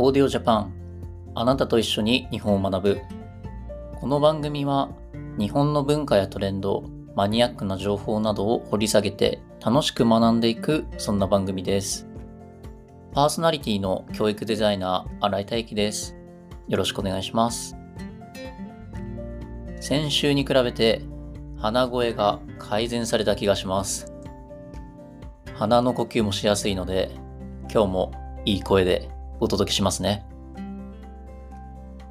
オーディオジャパンあなたと一緒に日本を学ぶ。この番組は日本の文化やトレンドマニアックな情報などを掘り下げて楽しく学んでいくそんな番組です。パーソナリティの教育デザイナー新井大輝です。よろしくお願いします。先週に比べて鼻声が改善された気がします。鼻の呼吸もしやすいので今日もいい声でお届けしますね。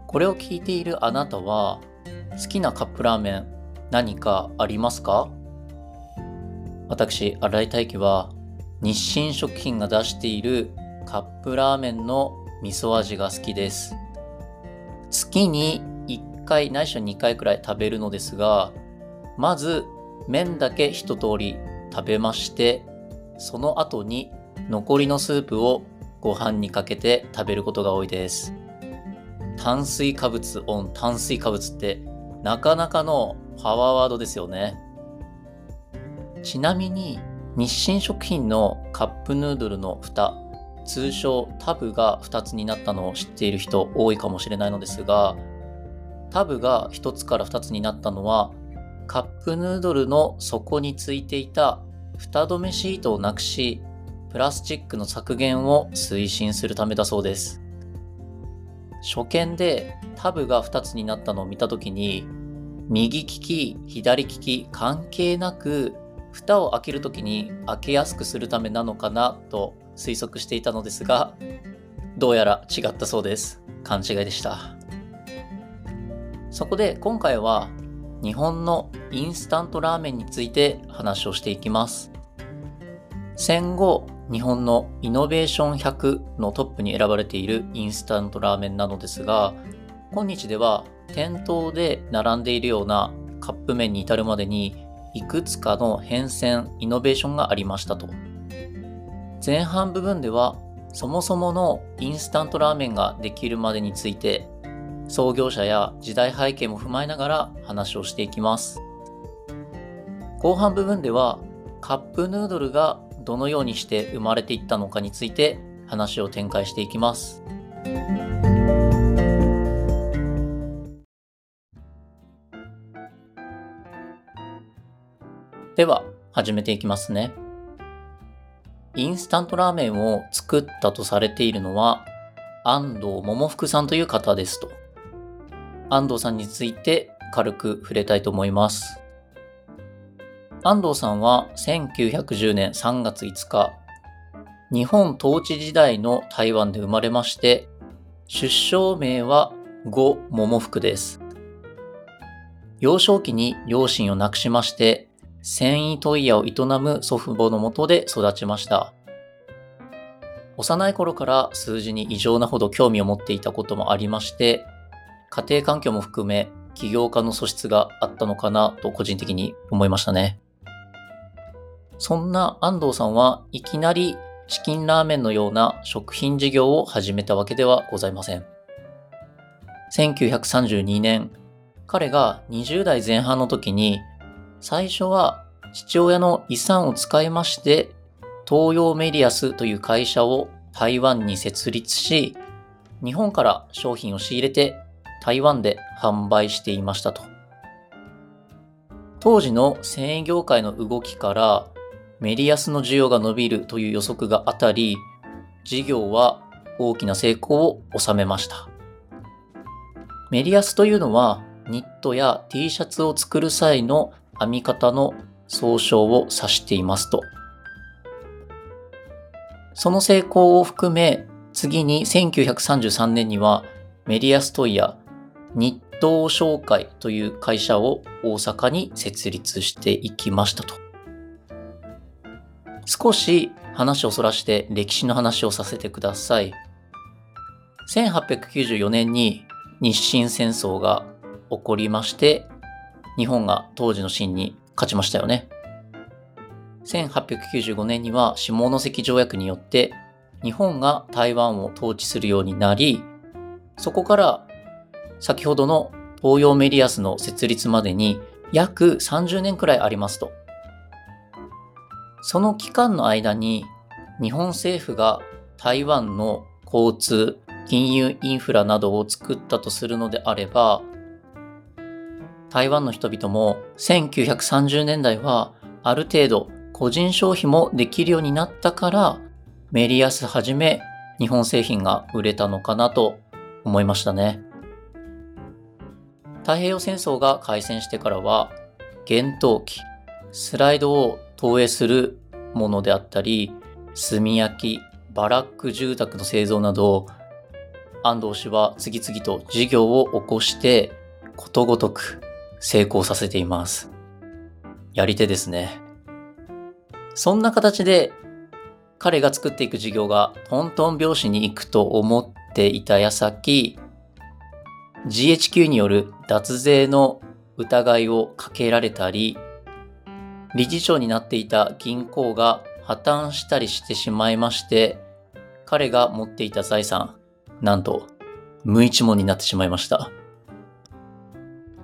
これを聞いているあなたは好きなカップラーメン何かありますか？私、新井大輝は日清食品が出しているカップラーメンの味噌味が好きです。月に1回ないしは2回くらい食べるのですが、まず麺だけ一通り食べまして、その後に残りのスープをご飯にかけて食べることが多いです。炭水化物オン炭水化物ってなかなかのパワーワードですよね。ちなみに日清食品のカップヌードルの蓋、通称タブが2つになったのを知っている人多いかもしれないのですが、タブが1つから2つになったのはカップヌードルの底についていた蓋止めシートをなくしプラスチックの削減を推進するためだそうです。初見でタブが2つになったのを見た時に右利き、左利き関係なく蓋を開ける時に開けやすくするためなのかなと推測していたのですがどうやら違ったそうです。勘違いでした。そこで今回は日本のインスタントラーメンについて話をしていきます。戦後日本のイノベーション100のトップに選ばれているインスタントラーメンなのですが、今日では店頭で並んでいるようなカップ麺に至るまでにいくつかの変遷、イノベーションがありましたと。前半部分ではそもそものインスタントラーメンができるまでについて創業者や時代背景も踏まえながら話をしていきます。後半部分ではカップヌードルがどのようにして生まれていったのかについて話を展開していきます。では始めていきますね。インスタントラーメンを作ったとされているのは安藤桃福さんという方ですと。安藤さんについて軽く触れたいと思います。安藤さんは1910年3月5日、日本統治時代の台湾で生まれまして、出生名は呉桃福です。幼少期に両親を亡くしまして、繊維問屋を営む祖父母のもとで育ちました。幼い頃から数字に異常なほど興味を持っていたこともありまして、家庭環境も含め起業家の素質があったのかなと個人的に思いましたね。そんな安藤さんはいきなりチキンラーメンのような食品事業を始めたわけではございません。1932年、彼が20代前半の時に、最初は父親の遺産を使いまして、東洋メディアスという会社を台湾に設立し、日本から商品を仕入れて台湾で販売していましたと。当時の繊維業界の動きからメディアスの需要が伸びるという予測が当たり、事業は大きな成功を収めました。メディアスというのは、ニットや T シャツを作る際の編み方の総称を指していますと。その成功を含め、次に1933年にはメディアストイヤ日東商会という会社を大阪に設立していきましたと。少し話をそらして歴史の話をさせてください。1894年に日清戦争が起こりまして、日本が当時の清に勝ちましたよね。1895年には下関条約によって日本が台湾を統治するようになり、そこから先ほどの東洋メディアスの設立までに約30年くらいありますと。その期間の間に日本政府が台湾の交通、金融インフラなどを作ったとするのであれば、台湾の人々も1930年代はある程度個人消費もできるようになったからメリヤスはじめ日本製品が売れたのかなと思いましたね。太平洋戦争が開戦してからは厳冬期、スライドを投影するものであったり、炭焼き、バラック住宅の製造など、安藤氏は次々と事業を起こしてことごとく成功させています。やり手ですね。そんな形で彼が作っていく事業がトントン拍子に行くと思っていた矢先、GHQ による脱税の疑いをかけられたり、理事長になっていた銀行が破綻したりしてしまいまして、彼が持っていた財産、なんと無一文になってしまいました。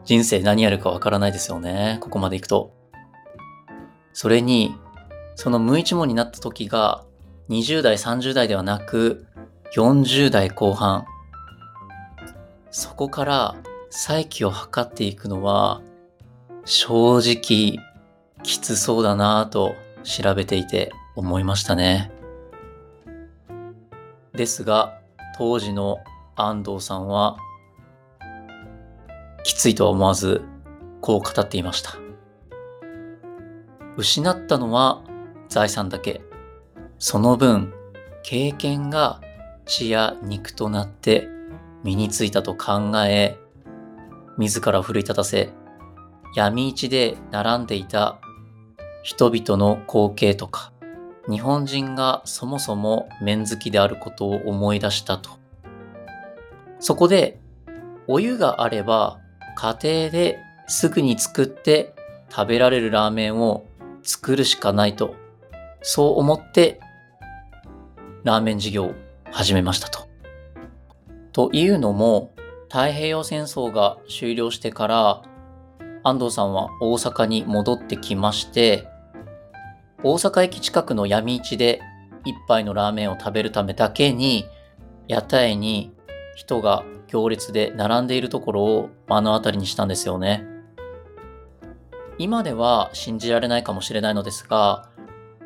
人生何やるかわからないですよね。ここまで行くと。それに、その無一文になった時が20代、30代ではなく40代後半。そこから再起を図っていくのは正直きつそうだなぁと調べていて思いましたね。ですが当時の安藤さんはきついとは思わずこう語っていました。失ったのは財産だけ。その分、経験が血や肉となって身についたと考え、自ら奮い立たせ、闇市で並んでいた人々の光景とか、日本人がそもそも麺好きであることを思い出したと。そこで、お湯があれば家庭ですぐに作って食べられるラーメンを作るしかないと、そう思ってラーメン事業を始めましたと。というのも、太平洋戦争が終了してから、安藤さんは大阪に戻ってきまして、大阪駅近くの闇市で一杯のラーメンを食べるためだけに、屋台に人が行列で並んでいるところを目の当たりにしたんですよね。今では信じられないかもしれないのですが、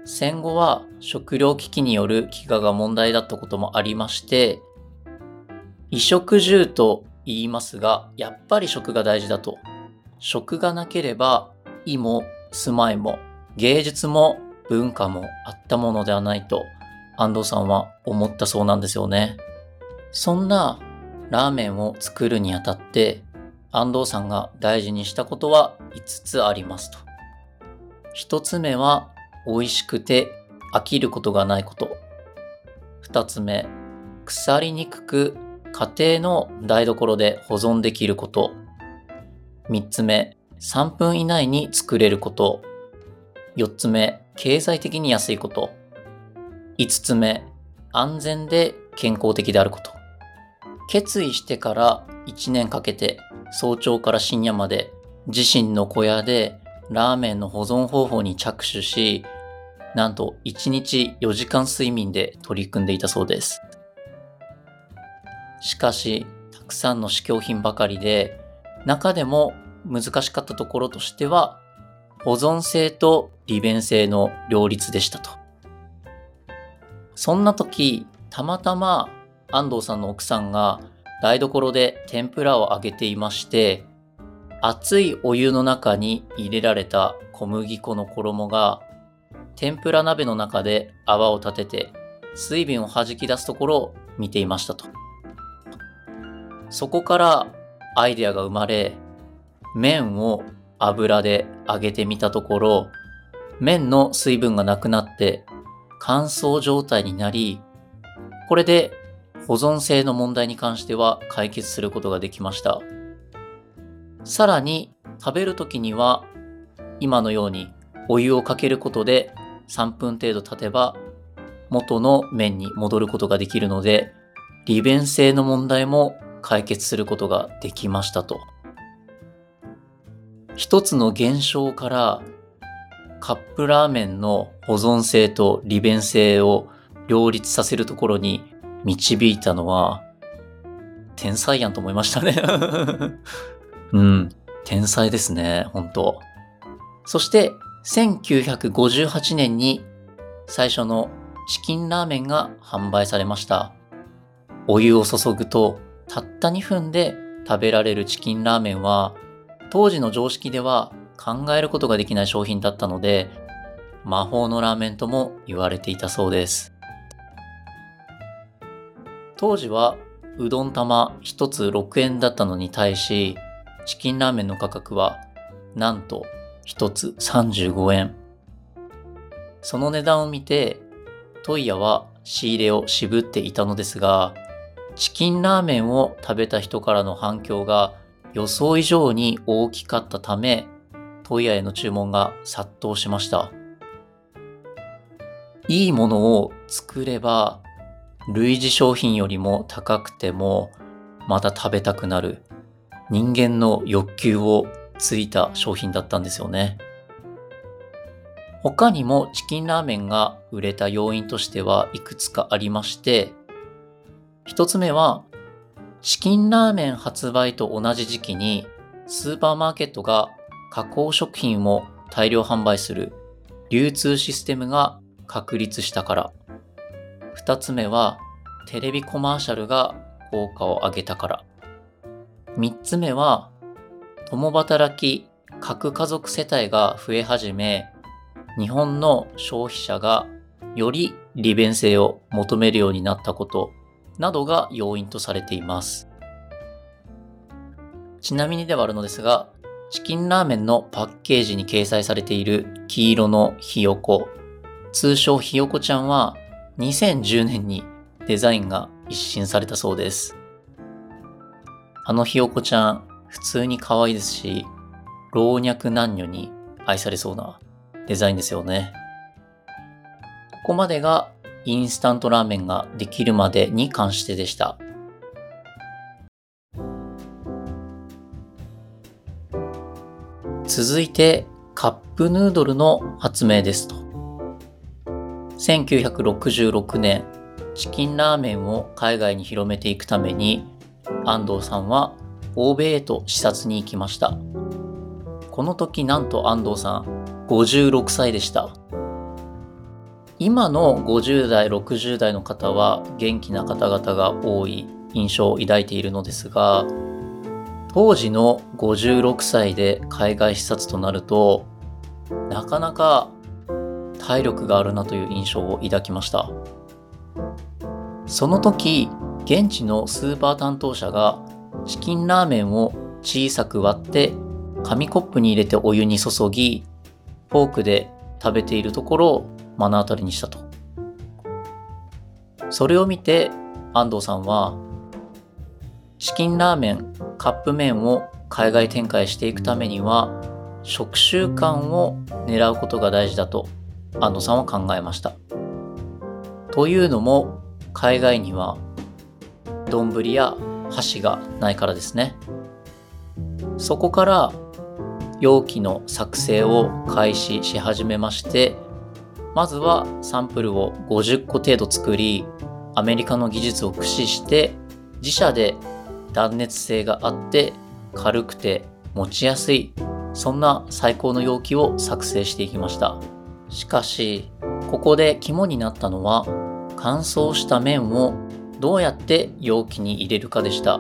戦後は食糧危機による飢餓が問題だったこともありまして、衣食住と言いますが、やっぱり食が大事だと。食がなければ、意も住まいも芸術も文化もあったものではないと安藤さんは思ったそうなんですよね。そんなラーメンを作るにあたって安藤さんが大事にしたことは5つありますと。1つ目は美味しくて飽きることがないこと。2つ目、腐りにくく家庭の台所で保存できること。3つ目、3分以内に作れること。4つ目、経済的に安いこと。5つ目、安全で健康的であること。決意してから1年かけて早朝から深夜まで自身の小屋でラーメンの保存方法に着手し、なんと1日4時間睡眠で取り組んでいたそうです。しかし、たくさんの試供品ばかりで、中でも難しかったところとしては、保存性と利便性の両立でしたと。そんな時、たまたま安藤さんの奥さんが台所で天ぷらを揚げていまして、熱いお湯の中に入れられた小麦粉の衣が天ぷら鍋の中で泡を立てて水分を弾き出すところを見ていましたと。そこからアイデアが生まれ、麺を油で揚げてみたところ、麺の水分がなくなって乾燥状態になり、これで保存性の問題に関しては解決することができました。さらに食べるときには今のようにお湯をかけることで3分程度経てば元の麺に戻ることができるので利便性の問題も解決することができましたと。一つの現象からカップラーメンの保存性と利便性を両立させるところに導いたのは天才やんと思いましたね。うん、天才ですね、本当。そして、1958年に最初のチキンラーメンが販売されました。お湯を注ぐと、たった2分で食べられるチキンラーメンは、当時の常識では考えることができない商品だったので、魔法のラーメンとも言われていたそうです。当時はうどん玉1つ6円だったのに対し、チキンラーメンの価格はなんと1つ35円。その値段を見て、トイヤは仕入れを渋っていたのですが、チキンラーメンを食べた人からの反響が予想以上に大きかったため、トイヤへの注文が殺到しました。いいものを作れば類似商品よりも高くてもまた食べたくなる人間の欲求をついた商品だったんですよね。他にもチキンラーメンが売れた要因としてはいくつかありまして、一つ目はチキンラーメン発売と同じ時期にスーパーマーケットが加工食品を大量販売する流通システムが確立したから。二つ目は、テレビコマーシャルが効果を上げたから。三つ目は、共働き核家族世帯が増え始め、日本の消費者がより利便性を求めるようになったことなどが要因とされています。ちなみにではあるのですが、チキンラーメンのパッケージに掲載されている黄色のひよこ、通称ひよこちゃんは2010年にデザインが一新されたそうです。あのひよこちゃん、普通に可愛いですし、老若男女に愛されそうなデザインですよね。ここまでがインスタントラーメンができるまでに関してでした。続いてカップヌードルの発明ですと。1966年、チキンラーメンを海外に広めていくために、安藤さんは欧米へと視察に行きました。この時なんと安藤さん、56歳でした。今の50代、60代の方は元気な方々が多い印象を抱いているのですが、当時の56歳で海外視察となると、なかなか体力があるなという印象を抱きました。その時現地のスーパー担当者がチキンラーメンを小さく割って紙コップに入れてお湯に注ぎフォークで食べているところを目の当たりにしたとそれを見て安藤さんはチキンラーメンカップ麺を海外展開していくためには食習慣を狙うことが大事だと安野さんは考えました。というのも海外には丼や箸がないからですね。そこから容器の作成を開始し始めましてまずはサンプルを50個程度作りアメリカの技術を駆使して自社で断熱性があって軽くて持ちやすいそんな最高の容器を作成していきました。しかし、ここで肝になったのは、乾燥した麺をどうやって容器に入れるかでした。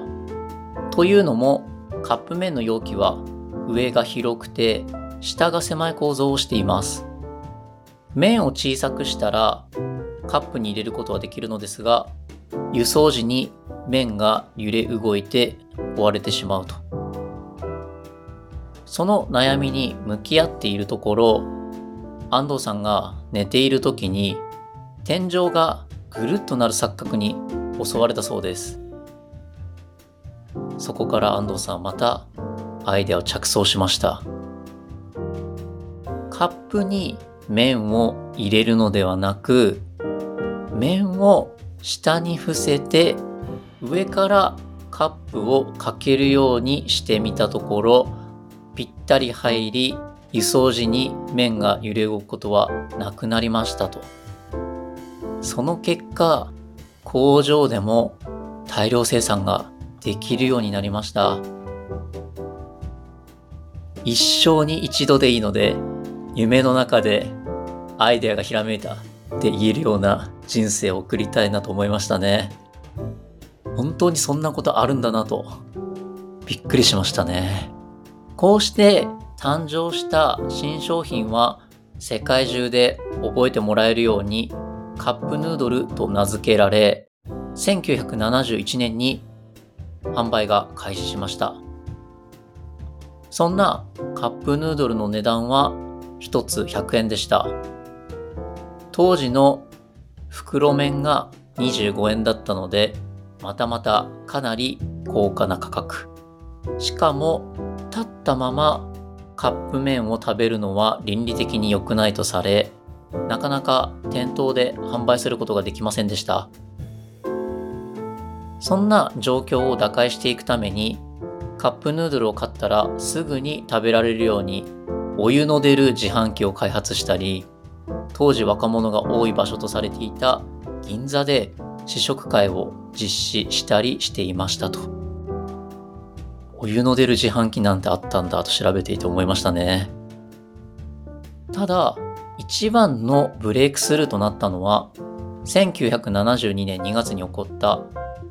というのも、カップ麺の容器は上が広くて下が狭い構造をしています。麺を小さくしたらカップに入れることはできるのですが、輸送時に麺が揺れ動いて壊れてしまうと。その悩みに向き合っているところ、安藤さんが寝ている時に天井がぐるっとなる錯覚に襲われたそうですそこから安藤さんはまたアイデアを着想しましたカップに麺を入れるのではなく麺を下に伏せて上からカップをかけるようにしてみたところぴったり入り輸送時に麺が揺れ動くことはなくなりましたと。その結果、工場でも大量生産ができるようになりました。一生に一度でいいので、夢の中でアイデアがひらめいたって言えるような人生を送りたいなと思いましたね。本当にそんなことあるんだなと、びっくりしましたね。こうして誕生した新商品は世界中で覚えてもらえるようにカップヌードルと名付けられ、1971年に販売が開始しました。そんなカップヌードルの値段は1つ100円でした。当時の袋麺が25円だったので、またまたかなり高価な価格。しかも、立ったままカップ麺を食べるのは倫理的に良くないとされ、なかなか店頭で販売することができませんでした。そんな状況を打開していくために、カップヌードルを買ったらすぐに食べられるように、お湯の出る自販機を開発したり、当時若者が多い場所とされていた銀座で試食会を実施したりしていましたと。お湯の出る自販機なんてあったんだと調べていて思いましたね。ただ、一番のブレイクスルーとなったのは、1972年2月に起こった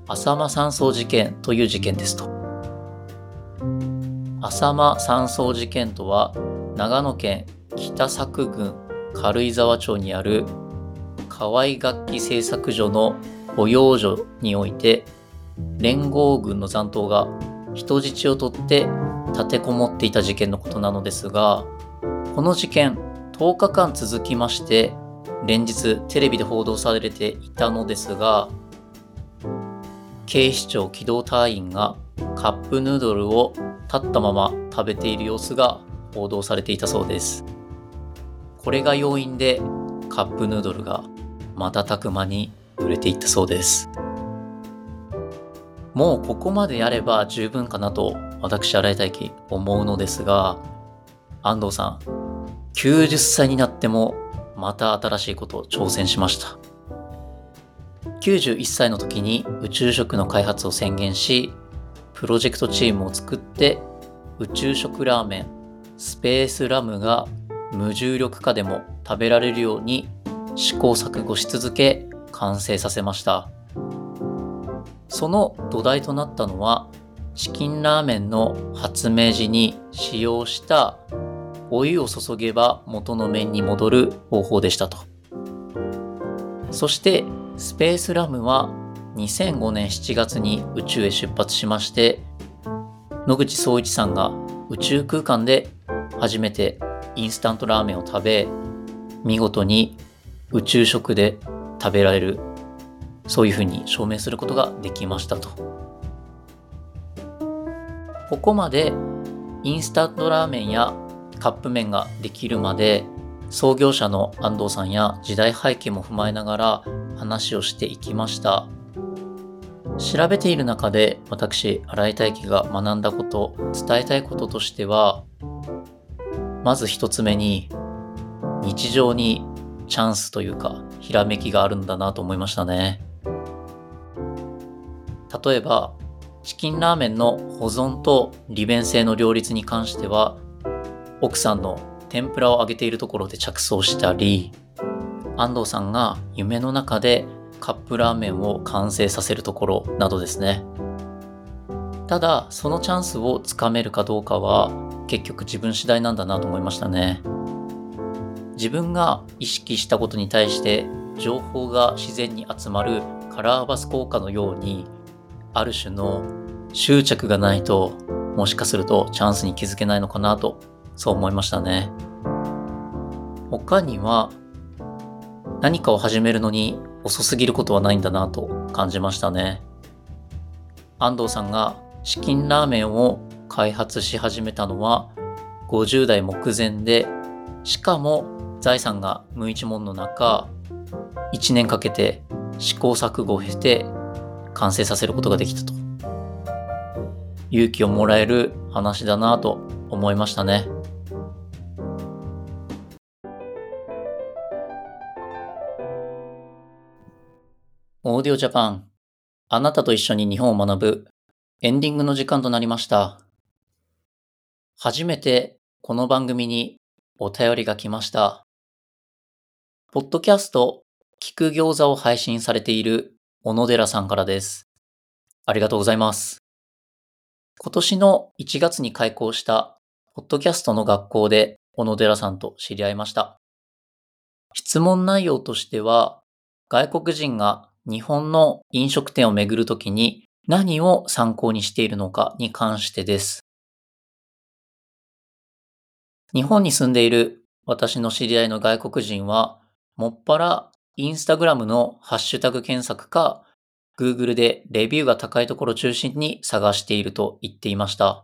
浅間山荘事件という事件ですと。浅間山荘事件とは、長野県北佐久郡軽井沢町にある河合楽器製作所の保養所において、連合軍の残党が人質を取って立てこもっていた事件のことなのですが、この事件、10日間続きまして、連日テレビで報道されていたのですが、警視庁機動隊員がカップヌードルを立ったまま食べている様子が報道されていたそうです。これが要因でカップヌードルが瞬く間に売れていったそうです。もうここまでやれば十分かなと私洗いたいき思うのですが、安藤さん、90歳になってもまた新しいことを挑戦しました。91歳の時に宇宙食の開発を宣言し、プロジェクトチームを作って宇宙食ラーメンスペースラムが無重力化でも食べられるように試行錯誤し続け完成させました。その土台となったのはチキンラーメンの発明時に使用したお湯を注げば元の麺に戻る方法でしたと。そしてスペースラムは2005年7月に宇宙へ出発しまして、野口聡一さんが宇宙空間で初めてインスタントラーメンを食べ、見事に宇宙食で食べられる、そういうふうに証明することができましたと。ここまでインスタントラーメンやカップ麺ができるまで創業者の安藤さんや時代背景も踏まえながら話をしていきました。調べている中で私、新井大輝が学んだこと、伝えたいこととしては、まず一つ目に、日常にチャンスというか、ひらめきがあるんだなと思いましたね。例えば、チキンラーメンの保存と利便性の両立に関しては、奥さんの天ぷらを揚げているところで着想したり、安藤さんが夢の中でカップラーメンを完成させるところなどですね。ただ、そのチャンスをつかめるかどうかは結局自分次第なんだなと思いましたね。自分が意識したことに対して情報が自然に集まるカラーバス効果のように、ある種の執着がないと、もしかするとチャンスに気づけないのかなと、そう思いましたね。他には何かを始めるのに遅すぎることはないんだなと感じましたね。安藤さんがチキンラーメンを開発し始めたのは50代目前で、しかも財産が無一文の中、1年かけて試行錯誤を経て完成させることができたと。勇気をもらえる話だなと思いましたね。オーディオジャパン。あなたと一緒に日本を学ぶエンディングの時間となりました。初めてこの番組にお便りが来ました。ポッドキャスト聞く餃子を配信されている小野寺さんからです。ありがとうございます。今年の1月に開校したポッドキャストの学校で小野寺さんと知り合いました。質問内容としては、外国人が日本の飲食店を巡るときに何を参考にしているのかに関してです。日本に住んでいる私の知り合いの外国人は、もっぱらインスタグラムのハッシュタグ検索か、Google でレビューが高いところを中心に探していると言っていました。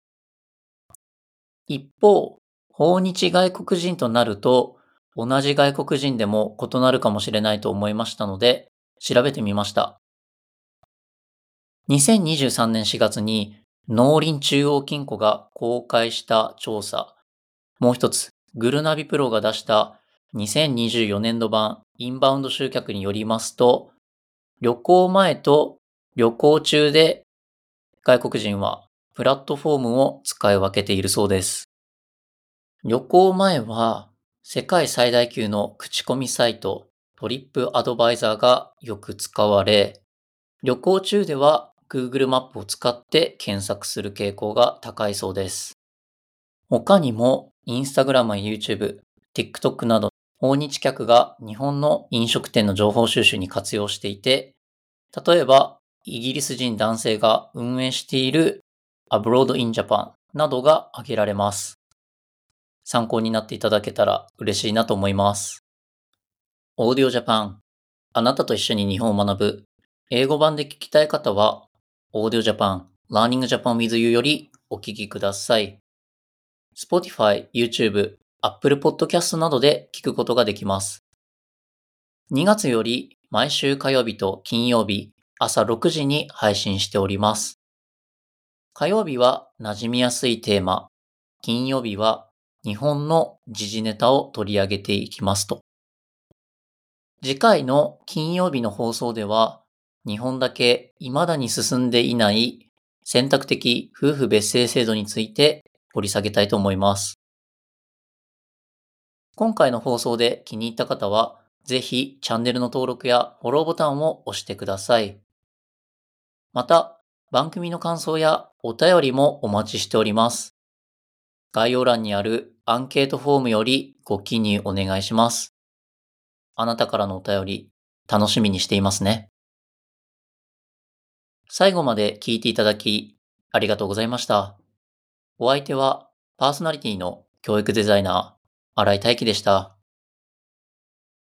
一方、訪日外国人となると、同じ外国人でも異なるかもしれないと思いましたので、調べてみました。2023年4月に農林中央金庫が公開した調査、もう一つ、グルナビプロが出した2024年度版インバウンド集客によりますと、旅行前と旅行中で外国人はプラットフォームを使い分けているそうです。旅行前は世界最大級の口コミサイトトリップアドバイザーがよく使われ、旅行中では Google マップを使って検索する傾向が高いそうです。他にも Instagram や YouTube、TikTok など訪日客が日本の飲食店の情報収集に活用していて、例えばイギリス人男性が運営している Abroad in Japan などが挙げられます。参考になっていただけたら嬉しいなと思います。オーディオジャパン、あなたと一緒に日本を学ぶ。英語版で聞きたい方は、オーディオジャパン、Learning Japan with You よりお聞きください。Spotify、YouTube、Apple Podcast などで聞くことができます。2月より毎週火曜日と金曜日朝6時に配信しております。火曜日は馴染みやすいテーマ、金曜日は日本の時事ネタを取り上げていきますと。次回の金曜日の放送では、日本だけ未だに進んでいない選択的夫婦別姓制度について掘り下げたいと思います。今回の放送で気に入った方は、ぜひチャンネルの登録やフォローボタンを押してください。また、番組の感想やお便りもお待ちしております。概要欄にあるアンケートフォームよりご記入お願いします。あなたからのお便り、楽しみにしていますね。最後まで聞いていただき、ありがとうございました。お相手は、パーソナリティの教育デザイナー、荒井大輝でした。